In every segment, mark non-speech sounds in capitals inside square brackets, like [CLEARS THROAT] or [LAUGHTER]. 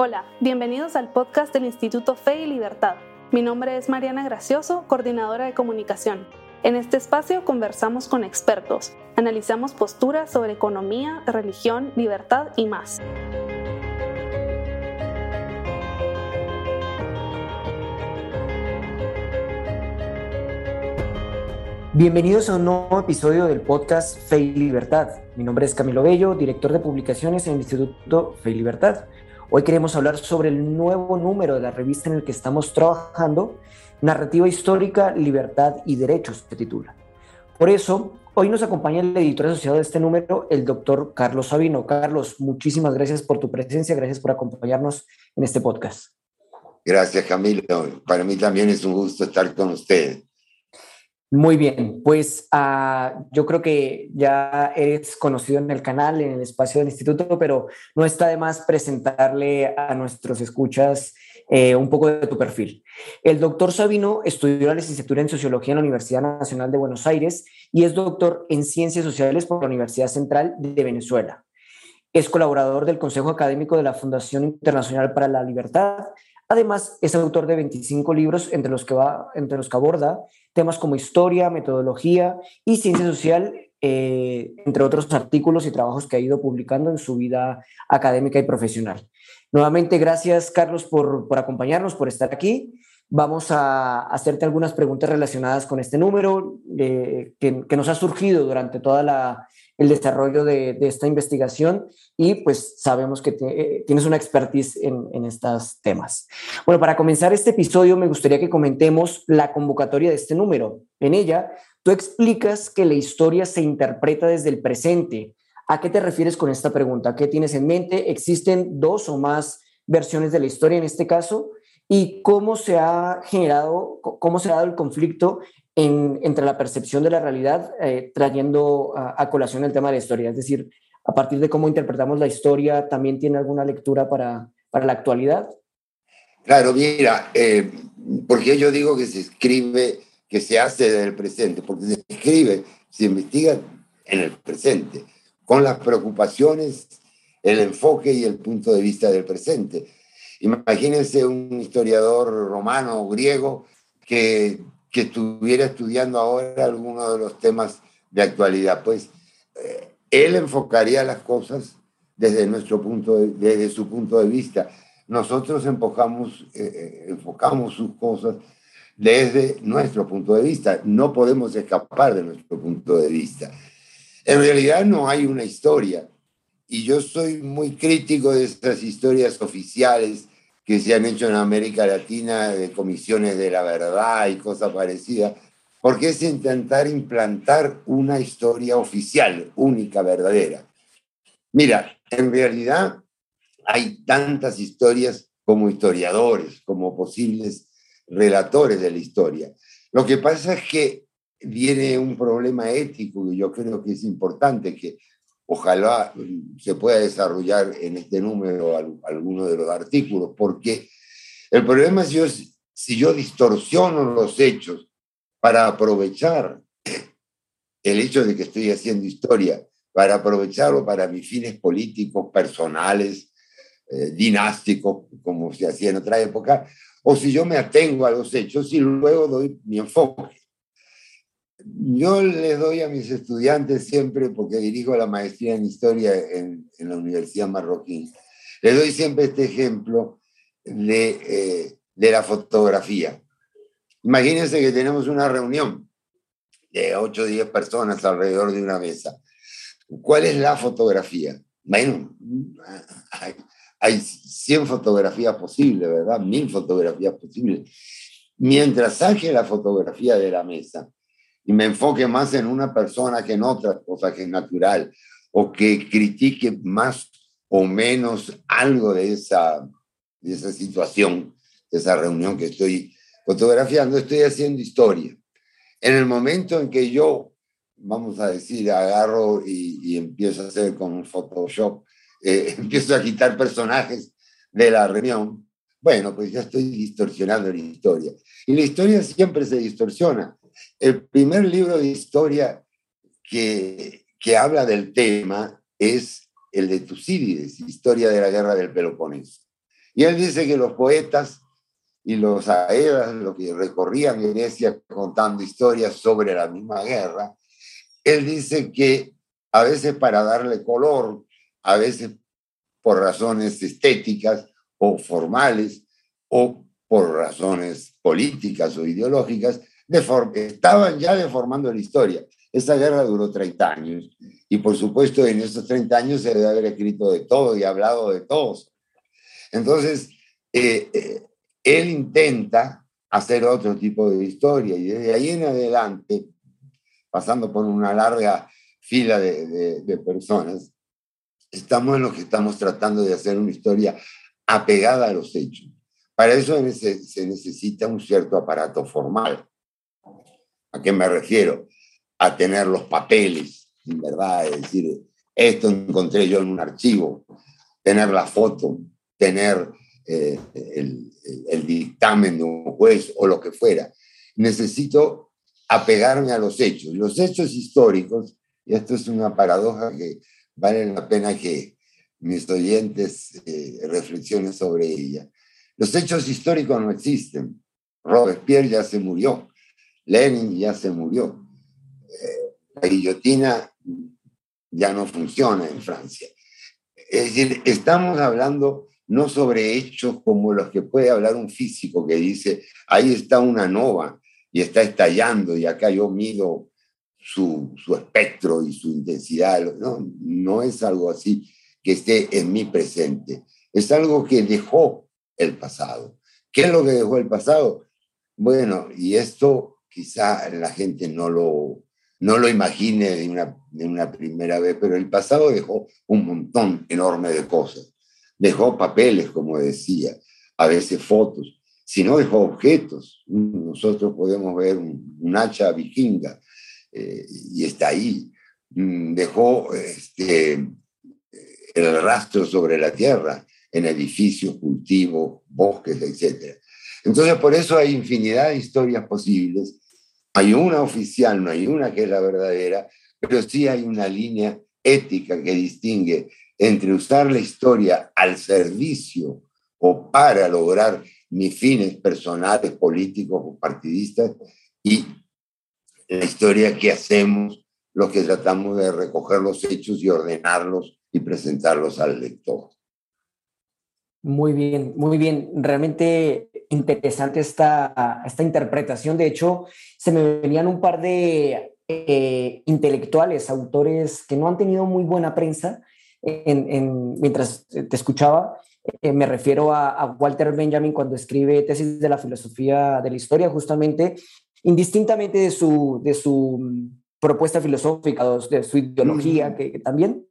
Hola, bienvenidos al podcast del Instituto Fe y Libertad. Mi nombre es Mariana Gracioso, coordinadora de comunicación. En este espacio conversamos con expertos, analizamos posturas sobre economía, religión, libertad y más. Bienvenidos a un nuevo episodio del podcast Fe y Libertad. Mi nombre es Camilo Bello, director de publicaciones en el Instituto Fe y Libertad. Hoy queremos hablar sobre el nuevo número de la revista en el que estamos trabajando, Narrativa Histórica, Libertad y Derechos, se titula. Por eso, hoy nos acompaña el editor asociado de este número, el doctor Carlos Sabino. Carlos, muchísimas gracias por tu presencia, gracias por acompañarnos en este podcast. Gracias, Camilo. Para mí también es un gusto estar con ustedes. Muy bien, pues uh, yo creo que ya eres conocido en el canal, en el espacio del instituto, pero no está de más presentarle a nuestros escuchas eh, un poco de tu perfil. El doctor Sabino estudió la licenciatura en Sociología en la Universidad Nacional de Buenos Aires y es doctor en Ciencias Sociales por la Universidad Central de Venezuela. Es colaborador del Consejo Académico de la Fundación Internacional para la Libertad Además, es autor de 25 libros entre los que, va, entre los que aborda temas como historia, metodología y ciencia social, eh, entre otros artículos y trabajos que ha ido publicando en su vida académica y profesional. Nuevamente, gracias Carlos por, por acompañarnos, por estar aquí. Vamos a hacerte algunas preguntas relacionadas con este número eh, que, que, nos ha surgido durante toda la, el desarrollo de, esta investigación y pues sabemos que eh, tienes una expertise en, en, estos temas. Bueno, para comenzar este episodio me gustaría que comentemos la convocatoria de este número. En ella, tú explicas que la historia se interpreta desde el presente. ¿A qué te refieres con esta pregunta? ¿Qué tienes en mente? ¿Existen dos o más versiones de la historia en este caso? ¿Y cómo se ha generado, cómo se ha dado el conflicto entre la percepción de la realidad, eh, trayendo a, colación el tema de la historia. Es decir, a partir de cómo interpretamos la historia, ¿también tiene alguna lectura para, para la actualidad? Claro, mira, eh, porque yo digo que se escribe, que se hace desde el presente, porque se escribe, se investiga en el presente, con las preocupaciones, el enfoque y el punto de vista del presente. Imagínense un historiador romano o griego que que estuviera estudiando ahora alguno de los temas de actualidad. Pues eh, él enfocaría las cosas desde, nuestro punto desde su punto de vista. Nosotros enfocamos, eh, eh, enfocamos sus cosas desde nuestro punto de vista. No podemos escapar de nuestro punto de vista. En realidad no hay una historia. Y yo soy muy crítico de estas historias oficiales que se han hecho en América Latina de comisiones de la verdad y cosas parecidas, porque es intentar implantar una historia oficial, única, verdadera. Mira, en realidad hay tantas historias como historiadores, como posibles relatores de la historia. Lo que pasa es que viene un problema ético y yo creo que es importante que ojalá se pueda desarrollar en este número alguno de los artículos, porque el problema es yo, si yo distorsiono los hechos para aprovechar el hecho de que estoy haciendo historia, para aprovecharlo para mis fines políticos, personales, eh, dinásticos, como se hacía en otra época, o si yo me atengo a los hechos y luego doy mi enfoque yo le doy a mis estudiantes siempre, porque dirijo la maestría en historia en, la Universidad Marroquín, le doy siempre este ejemplo de, eh, de la fotografía. Imagínense que tenemos una reunión de 8 o 10 personas alrededor de una mesa. ¿Cuál es la fotografía? Bueno, hay, hay 100 fotografías posibles, ¿verdad? Mil fotografías posibles. Mientras saque la fotografía de la mesa, y me enfoque más en una persona que en otra cosa que es natural, o que critique más o menos algo de esa, de esa situación, de esa reunión que estoy fotografiando, estoy haciendo historia. En el momento en que yo, vamos a decir, agarro y, empiezo a hacer con Photoshop, eh, [LAUGHS] empiezo a quitar personajes de la reunión, bueno, pues ya estoy distorsionando la historia. Y la historia siempre se distorsiona. El primer libro de historia que, que habla del tema es el de Tucídides, Historia de la Guerra del Peloponeso. Y él dice que los poetas y los aedas, los que recorrían Grecia contando historias sobre la misma guerra, él dice que a veces para darle color, a veces por razones estéticas o formales, o por razones políticas o ideológicas, estaban ya deformando la historia. Esa guerra duró 30 años y por supuesto en esos 30 años se debe haber escrito de todo y hablado de todos. Entonces, eh, eh, él intenta hacer otro tipo de historia y desde ahí en adelante, pasando por una larga fila de, de personas, estamos en lo que estamos tratando de hacer una historia apegada a los hechos. Para eso se necesita un cierto aparato formal. ¿A qué me refiero? A tener los papeles, ¿verdad? Es decir, esto encontré yo en un archivo, tener la foto, tener eh, el, dictamen de un juez o lo que fuera. Necesito apegarme a los hechos. Los hechos históricos, y esto es una paradoja que vale la pena que mis oyentes eh, reflexionen sobre ella. Los hechos históricos no existen. Robespierre ya se murió, Lenin ya se murió, eh, la guillotina ya no funciona en Francia. Es decir, estamos hablando no sobre hechos como los que puede hablar un físico que dice, ahí está una nova y está estallando y acá yo mido su, su espectro y su intensidad. No, no es algo así que esté en mi presente, es algo que dejó el pasado. ¿Qué es lo que dejó el pasado? Bueno, y esto quizá la gente no lo, no lo imagine de una, de una primera vez, pero el pasado dejó un montón enorme de cosas dejó papeles, como decía, a veces fotos, sino dejó objetos. Nosotros podemos ver un, hacha vikinga eh, y está ahí. Mm, dejó este, el rastro sobre la tierra en edificios, cultivos, bosques, etc. Entonces, por eso hay infinidad de historias posibles. Hay una oficial, no hay una que es la verdadera, pero sí hay una línea ética que distingue entre usar la historia al servicio o para lograr mis fines personales, políticos o partidistas y la historia que hacemos los que tratamos de recoger los hechos y ordenarlos y presentarlos al lector. Muy bien, muy bien. Realmente interesante esta, esta interpretación. De hecho, se me venían un par de eh, intelectuales, autores que no han tenido muy buena prensa, mientras te escuchaba, eh, me refiero a, Walter Benjamin cuando escribe tesis de la filosofía de la historia, justamente, indistintamente de su, de su mm, propuesta filosófica, de su ideología, que, también,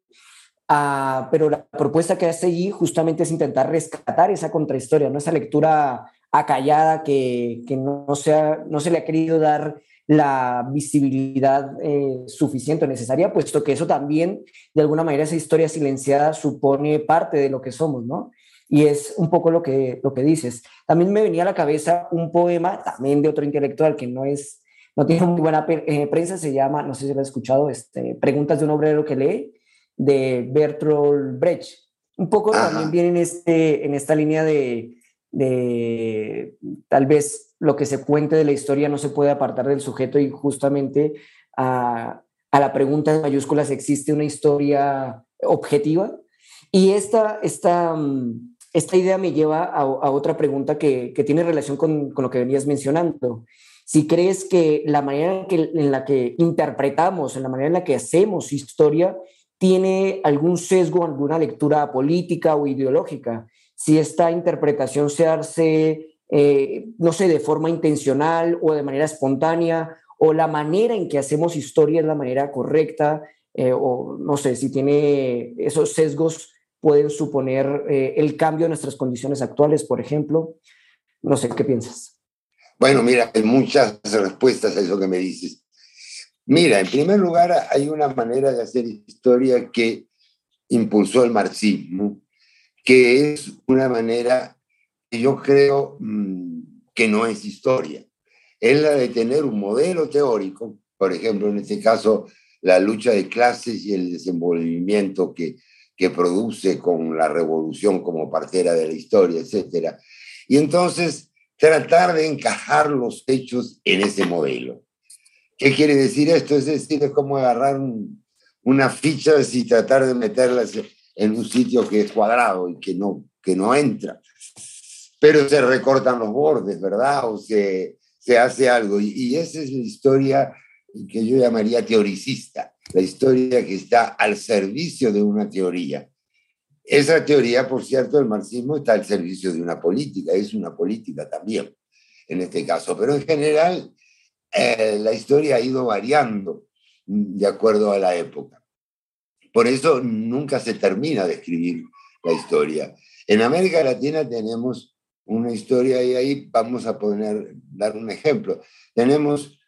ah, pero la propuesta que hace allí justamente es intentar rescatar esa contrahistoria, ¿no? esa lectura acallada que, que no, sea, no se le ha querido dar la visibilidad eh, suficiente o necesaria, puesto que eso también, de alguna manera, esa historia silenciada supone parte de lo que somos, ¿no? Y es un poco lo que, lo que dices. También me venía a la cabeza un poema, también de otro intelectual que no es, no tiene muy buena eh, prensa, se llama, no sé si lo has escuchado, este, Preguntas de un obrero que lee, de Bertolt Brecht. Un poco también viene en, este, en esta línea de, de tal vez lo que se cuente de la historia no se puede apartar del sujeto y justamente a, la pregunta en mayúsculas, ¿existe una historia objetiva? Y esta, esta, mm, esta idea me lleva a, otra pregunta que, tiene relación con, lo que venías mencionando. Si crees que la manera en, la que interpretamos, en la manera en la que hacemos historia, tiene algún sesgo, alguna lectura política o ideológica, si esta interpretación se hace eh, no sé, de forma intencional o de manera espontánea, o la manera en que hacemos historia es la manera correcta, eh, o no sé, si tiene esos sesgos pueden suponer eh, el cambio de nuestras condiciones actuales, por ejemplo. No sé, ¿qué piensas? Bueno, mira, hay muchas respuestas a eso que me dices. Mira, en primer lugar, hay una manera de hacer historia que impulsó el marxismo, que es una manera yo creo mm, que no es historia. Es la de tener un modelo teórico, por ejemplo, en este caso, la lucha de clases y el desenvolvimiento que, que produce con la revolución como partera de la historia, etc. Y entonces tratar de encajar los hechos en ese modelo. ¿Qué quiere decir esto? Es decir, es como agarrar unas fichas y tratar de meterlas en un sitio que es cuadrado y que no, que no entra. Pero se recortan los bordes, ¿verdad? O se, se hace algo. Y, y esa es la historia que yo llamaría teoricista, la historia que está al servicio de una teoría. Esa teoría, por cierto, el marxismo está al servicio de una política, es una política también en este caso, pero en general eh, la historia ha ido variando de acuerdo a la época. Por eso nunca se termina de escribir la historia. En América Latina tenemos una historia y ahí vamos a poner, dar un ejemplo. Tenemos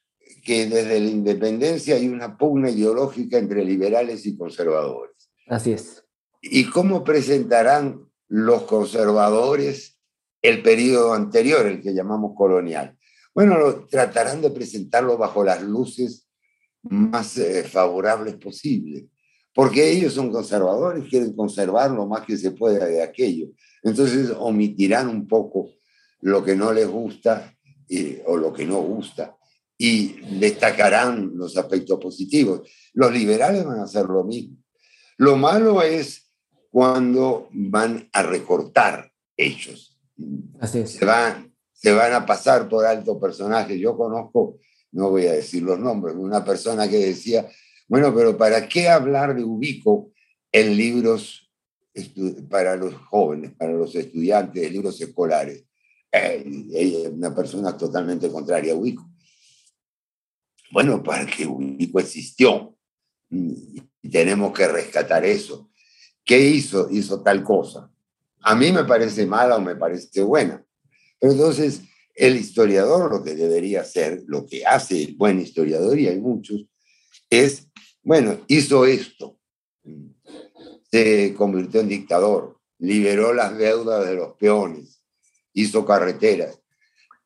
que desde la independencia hay una pugna ideológica entre liberales y conservadores. Así es. ¿Y cómo presentarán los conservadores el periodo anterior, el que llamamos colonial? Bueno, tratarán de presentarlo bajo las luces más eh, favorables posibles, porque ellos son conservadores, quieren conservar lo más que se pueda de aquello. Entonces omitirán un poco lo que no les gusta o lo que no gusta y destacarán los aspectos positivos. Los liberales van a hacer lo mismo. Lo malo es cuando van a recortar hechos. Así es. Se van, se van a pasar por alto personajes. Yo conozco, no voy a decir los nombres, una persona que decía, bueno, pero ¿para qué hablar de Ubico en libros para los jóvenes, para los estudiantes, de libros escolares? Eh, ella es una persona totalmente contraria a Ubico. Bueno, para que Ubico existió y tenemos que rescatar eso. ¿Qué hizo? Hizo tal cosa. A mí me parece mala o me parece buena. Pero entonces, el historiador lo que debería hacer, lo que hace el buen historiador, y hay muchos, es, bueno, hizo esto, se convirtió en dictador, liberó las deudas de los peones, hizo carreteras,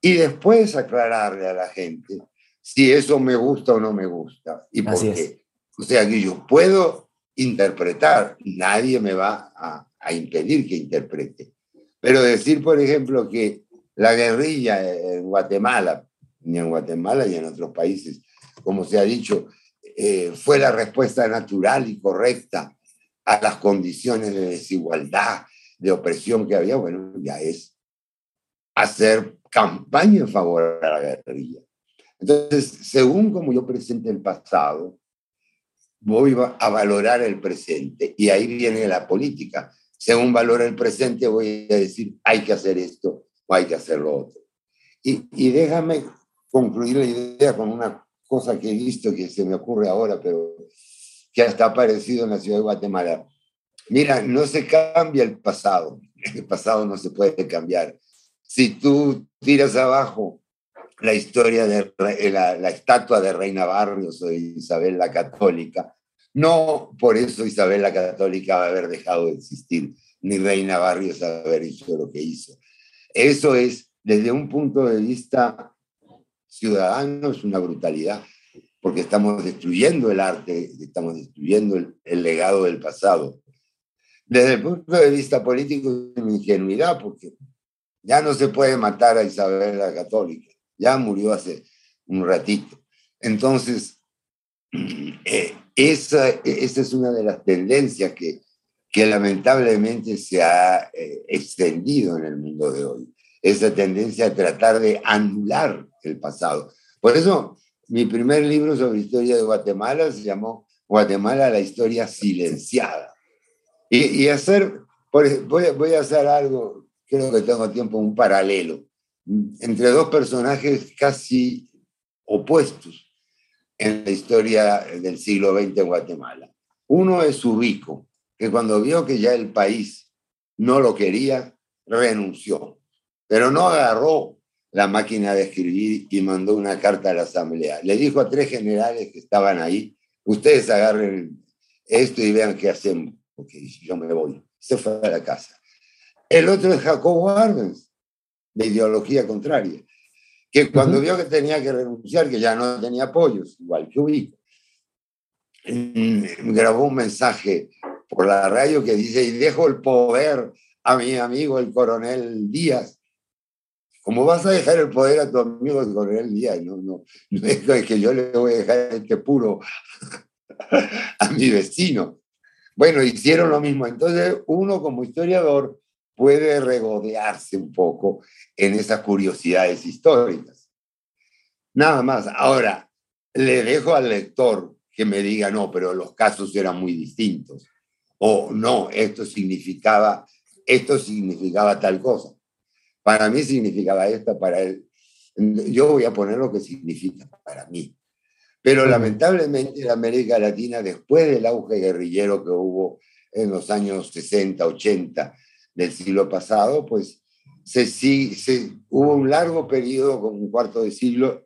y después aclararle a la gente si eso me gusta o no me gusta, y por qué. O sea que yo puedo interpretar, nadie me va a, impedir que interprete. Pero decir, por ejemplo, que la guerrilla en Guatemala, ni en Guatemala ni en otros países, como se ha dicho, eh, fue la respuesta natural y correcta a las condiciones de desigualdad, de opresión que había, bueno, ya es hacer campaña en favor de la guerrilla. Entonces, según como yo presente el pasado, voy a valorar el presente y ahí viene la política. Según valora el presente, voy a decir, hay que hacer esto o hay que hacer lo otro. Y, y déjame concluir la idea con una cosa que he visto que se me ocurre ahora, pero que hasta ha aparecido en la ciudad de Guatemala. Mira, no se cambia el pasado, el pasado no se puede cambiar. Si tú tiras abajo la historia de la, la, estatua de Reina Barrios o de Isabel la Católica. No por eso Isabel la Católica va a haber dejado de existir, ni Reina Barrios haber hecho lo que hizo. Eso es, desde un punto de vista ciudadano, es una brutalidad, porque estamos destruyendo el arte, estamos destruyendo el, el legado del pasado. Desde el punto de vista político, es ingenuidad, porque ya no se puede matar a Isabel la Católica ya murió hace un ratito. Entonces, [CLEARS THROAT] eh, esa, esa, es una de las tendencias que, que lamentablemente se ha eh, extendido en el mundo de hoy. Esa tendencia a tratar de anular el pasado. Por eso, mi primer libro sobre historia de Guatemala se llamó Guatemala, la historia silenciada. Y, y hacer, voy, voy a hacer algo, creo que tengo tiempo, un paralelo entre dos personajes casi opuestos en la historia del siglo XX en Guatemala. Uno es Ubico, que cuando vio que ya el país no lo quería, renunció, pero no agarró la máquina de escribir y mandó una carta a la asamblea. Le dijo a tres generales que estaban ahí, ustedes agarren esto y vean qué hacemos, porque yo me voy. Se fue a la casa. El otro es Jacobo Arbenz, de ideología contraria, que cuando vio que tenía que renunciar, que ya no tenía apoyos, igual que Ubico, mm, grabó un mensaje por la radio que dice, y dejo el poder a mi amigo el coronel Díaz. ¿Cómo vas a dejar el poder a tu amigo el coronel Díaz? No, no, no es que yo le voy a dejar este puro [LAUGHS] a mi vecino. Bueno, hicieron lo mismo. Entonces, uno como historiador puede regodearse un poco en esas curiosidades históricas. Nada más. Ahora, le dejo al lector que me diga, no, pero los casos eran muy distintos. O no, esto significaba, esto significaba tal cosa. Para mí significaba esto, para él. Yo voy a poner lo que significa para mí. Pero lamentablemente en América Latina, después del auge guerrillero que hubo en los años 60, 80 del siglo pasado, pues se, se, hubo un largo periodo, como un cuarto de siglo,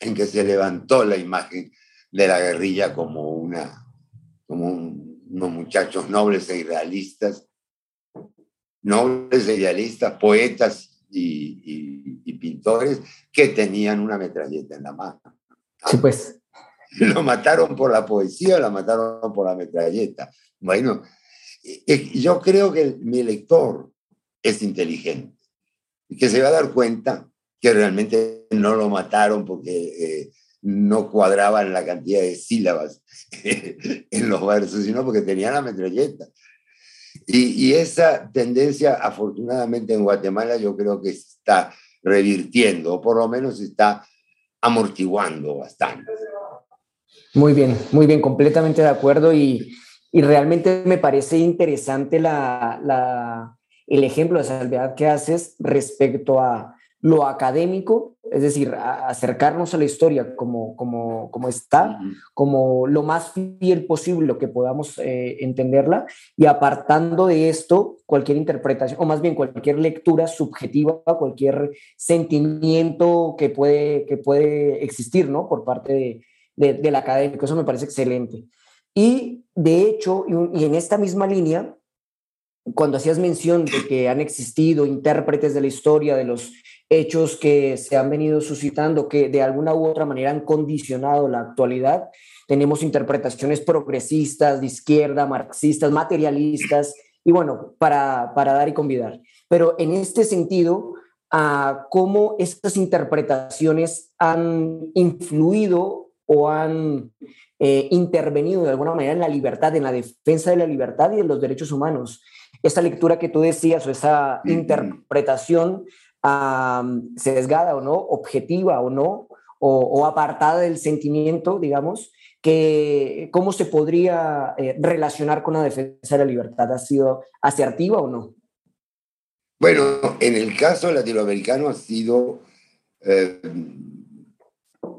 en que se levantó la imagen de la guerrilla como, una, como unos muchachos nobles e idealistas, nobles idealistas, poetas y, y, pintores que tenían una metralleta en la mano. Sí, pues. [LAUGHS] Lo mataron por la poesía, lo mataron por la metralleta. Bueno, yo creo que mi lector es inteligente y que se va a dar cuenta que realmente no lo mataron porque eh, no cuadraban la cantidad de sílabas [LAUGHS] en los versos, sino porque tenían la metralleta. Y, esa tendencia, afortunadamente en Guatemala, yo creo que se está revirtiendo, o por lo menos está amortiguando bastante. Muy bien, muy bien, completamente de acuerdo y, y realmente me parece interesante la, la, el ejemplo de salvedad que haces respecto a lo académico, es decir, acercarnos a la historia como, como, como está, como lo más fiel posible, lo que podamos eh, entenderla, y apartando de esto cualquier interpretación, o más bien cualquier lectura subjetiva, cualquier sentimiento que puede, que puede existir, ¿no? Por parte de, del académico. Eso me parece excelente. Y de hecho, y en esta misma línea, cuando hacías mención de que han existido intérpretes de la historia, de los hechos que se han venido suscitando, que de alguna u otra manera han condicionado la actualidad. Tenemos interpretaciones progresistas, de izquierda, marxistas, materialistas, y bueno, para, para dar y convidar. Pero en este sentido, cómo estas interpretaciones han influido o han eh, intervenido de alguna manera en la libertad, en la defensa de la libertad y de los derechos humanos. Esa lectura que tú decías o esa interpretación sesgada o no, objetiva o no, o, apartada del sentimiento, digamos, que cómo se podría eh, relacionar con la defensa de la libertad. ¿Ha sido asertiva o no? Bueno, en el caso latinoamericano ha sido, eh,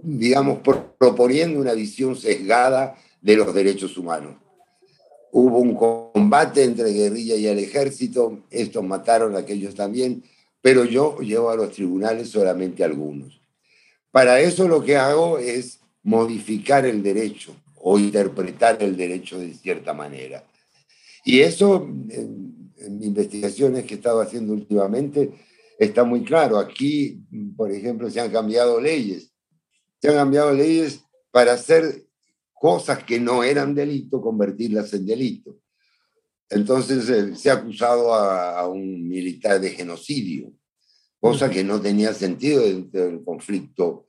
digamos, proponiendo una visión sesgada de los derechos humanos. Hubo un combate entre guerrilla y el ejército, estos mataron a aquellos también, pero yo llevo a los tribunales solamente algunos. Para eso lo que hago es modificar el derecho o interpretar el derecho de cierta manera. Y eso, en, investigaciones que he estado haciendo últimamente, está muy claro. Aquí, por ejemplo, se han cambiado leyes. Se han cambiado leyes para hacer cosas que no eran delito, convertirlas en delito. Entonces eh, se ha acusado a, un militar de genocidio, cosa que no tenía sentido dentro del conflicto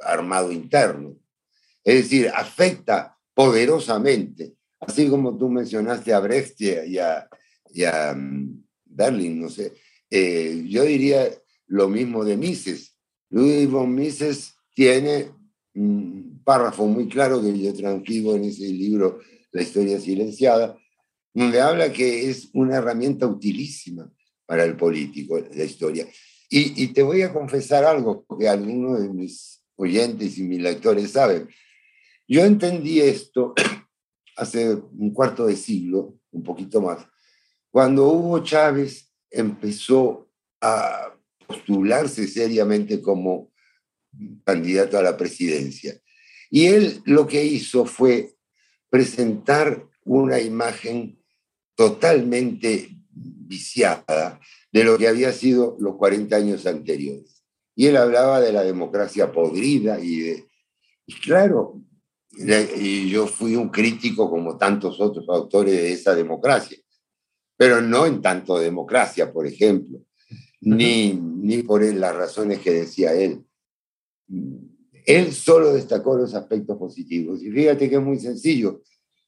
armado interno. Es decir, afecta poderosamente, así como tú mencionaste a Brecht y a, mm, Berlin, no sé, eh, yo diría lo mismo de Mises. Ludwig von Mises tiene un párrafo muy claro que yo transcribo en ese libro, La historia silenciada, donde habla que es una herramienta utilísima para el político, la historia. Y, y te voy a confesar algo que algunos de mis oyentes y mis lectores saben. Yo entendí esto [CLEARS THROAT] hace un cuarto de siglo, un poquito más, cuando Hugo Chávez empezó a postularse seriamente como candidato a la presidencia. Y él lo que hizo fue presentar una imagen totalmente viciada de lo que había sido los 40 años anteriores. Y él hablaba de la democracia podrida y de... Y claro, yo fui un crítico como tantos otros autores de esa democracia, pero no en tanto democracia, por ejemplo, ni, ni por las razones que decía él. Él solo destacó los aspectos positivos. Y fíjate que es muy sencillo.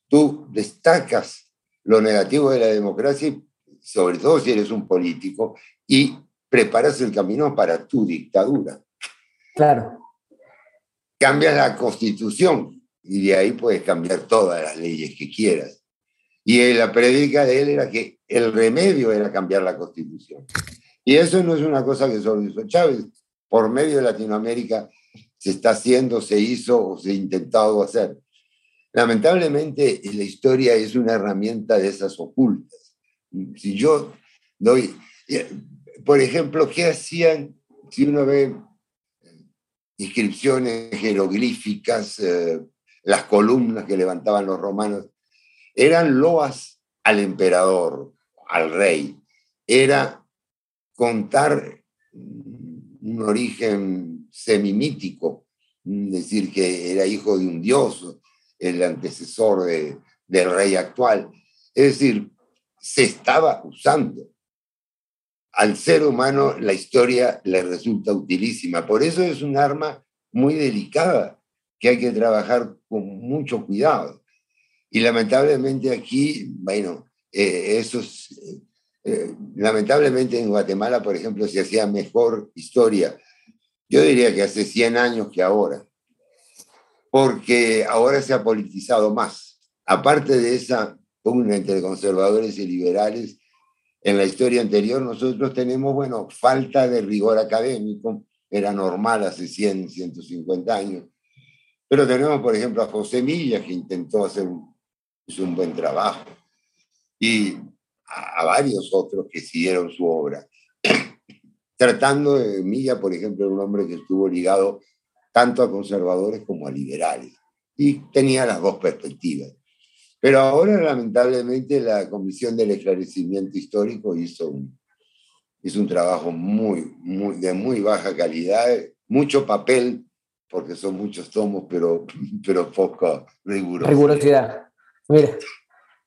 Tú destacas lo negativo de la democracia, sobre todo si eres un político, y preparas el camino para tu dictadura. Claro. Cambias la constitución y de ahí puedes cambiar todas las leyes que quieras. Y la predica de él era que el remedio era cambiar la constitución. Y eso no es una cosa que solo hizo Chávez. Por medio de Latinoamérica se está haciendo, se hizo o se ha intentado hacer. Lamentablemente, la historia es una herramienta de esas ocultas. Si yo doy, por ejemplo, ¿qué hacían si uno ve inscripciones jeroglíficas, eh, las columnas que levantaban los romanos? Eran loas al emperador, al rey. Era contar un origen semimítico, decir que era hijo de un dios, el antecesor de, del rey actual. Es decir, se estaba usando. Al ser humano la historia le resulta utilísima. Por eso es un arma muy delicada que hay que trabajar con mucho cuidado. Y lamentablemente aquí, bueno, eh, esos, eh, eh, lamentablemente en Guatemala, por ejemplo, se hacía mejor historia. Yo diría que hace 100 años que ahora porque ahora se ha politizado más. Aparte de esa pugna entre conservadores y liberales, en la historia anterior nosotros tenemos, bueno, falta de rigor académico, era normal hace 100, 150 años, pero tenemos, por ejemplo, a José Milla, que intentó hacer un, buen trabajo, y a, a varios otros que siguieron su obra. Tratando de Milla, por ejemplo, un hombre que estuvo ligado tanto a conservadores como a liberales. Y tenía las dos perspectivas. Pero ahora, lamentablemente, la Comisión del Esclarecimiento Histórico hizo un, hizo un trabajo muy, muy, de muy baja calidad, mucho papel, porque son muchos tomos, pero, [LAUGHS] pero poca rigurosidad. Rigurosidad. Mira,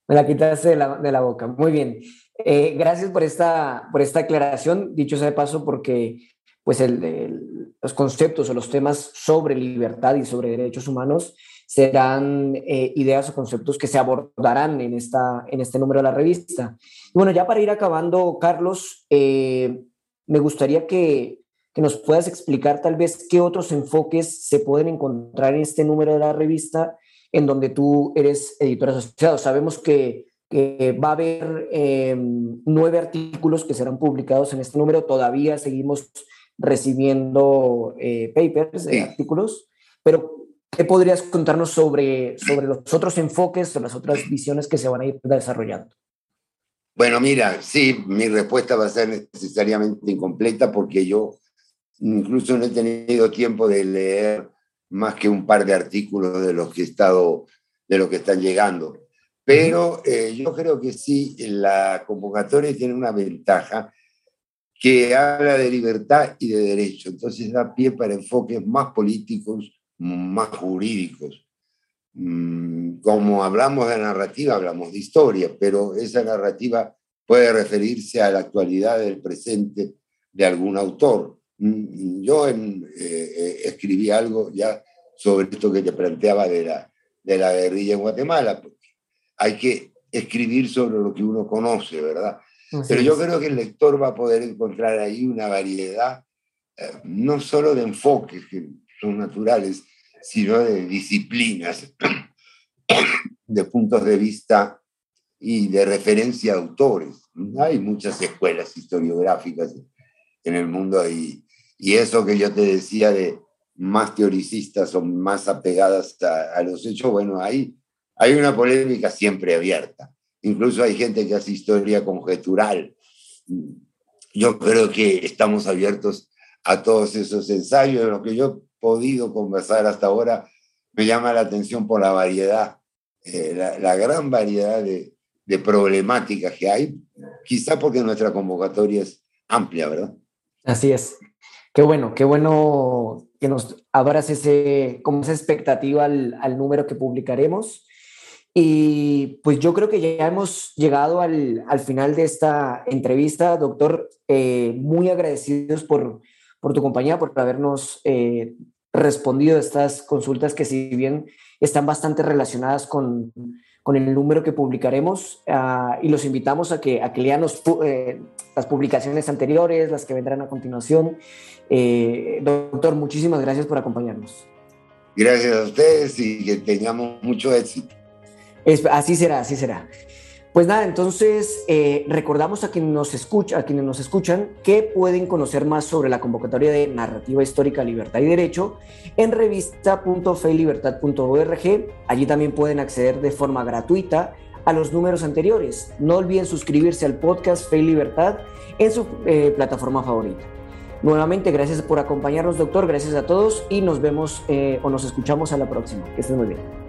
me la quitaste de la, de la boca. Muy bien. Eh, gracias por esta, por esta aclaración, dicho sea de paso, porque pues los conceptos o los temas sobre libertad y sobre derechos humanos serán eh, ideas o conceptos que se abordarán en, esta, en este número de la revista. Bueno, ya para ir acabando, Carlos, eh, me gustaría que, que, nos puedas explicar tal vez qué otros enfoques se pueden encontrar en este número de la revista en donde tú eres editor asociado. Sabemos que, va a haber eh, nueve artículos que serán publicados en este número. Todavía seguimos recibiendo eh, papers, eh, artículos, pero ¿qué podrías contarnos sobre, sobre los otros enfoques o las otras visiones que se van a ir desarrollando? Bueno, mira, sí, mi respuesta va a ser necesariamente incompleta porque yo incluso no he tenido tiempo de leer más que un par de artículos de los que he estado, de los que están llegando. Pero eh, yo creo que sí, la convocatoria tiene una ventaja que habla de libertad y de derecho. Entonces da pie para enfoques más políticos, más jurídicos. Mm, como hablamos de narrativa, hablamos de historia, pero esa narrativa puede referirse a la actualidad del presente de algún autor. Mm, yo eh, eh, escribí algo ya sobre esto que te planteaba de la, de la guerrilla en Guatemala. Hay que escribir sobre lo que uno conoce, ¿verdad? Pero yo creo que el lector va a poder encontrar ahí una variedad, eh, no solo de enfoques que son naturales, sino de disciplinas, [COUGHS] de puntos de vista y de referencia a autores. Hay muchas escuelas historiográficas en el mundo y, y eso que yo te decía de más teoricistas o más apegadas a, a los hechos, bueno, ahí hay una polémica siempre abierta. Incluso hay gente que hace historia conjetural. Yo creo que estamos abiertos a todos esos ensayos. Lo que yo he podido conversar hasta ahora me llama la atención por la variedad, eh, la, gran variedad de, de problemáticas que hay, quizá porque nuestra convocatoria es amplia, ¿verdad? Así es. Qué bueno, qué bueno que nos abras ese, como esa expectativa al, al, número que publicaremos. Y pues yo creo que ya hemos llegado al, al final de esta entrevista, doctor. Eh, muy agradecidos por, por tu compañía, por habernos eh, respondido a estas consultas que si bien están bastante relacionadas con, con el número que publicaremos uh, y los invitamos a que, a que lean los, eh, las publicaciones anteriores, las que vendrán a continuación. Doctor, muchísimas gracias por acompañarnos. Gracias a ustedes y que tengamos mucho éxito. Es, así será, así será. Pues nada, entonces eh, recordamos a quienes, nos escucha, a quienes nos escuchan que pueden conocer más sobre la convocatoria de Narrativa Histórica, Libertad y Derecho en revista.feylibertad.org. Allí también pueden acceder de forma gratuita a los números anteriores. No olviden suscribirse al podcast Fe y Libertad en su eh, plataforma favorita. Nuevamente, gracias por acompañarnos, doctor. Gracias a todos y nos vemos eh, o nos escuchamos a la próxima. Que estén muy bien.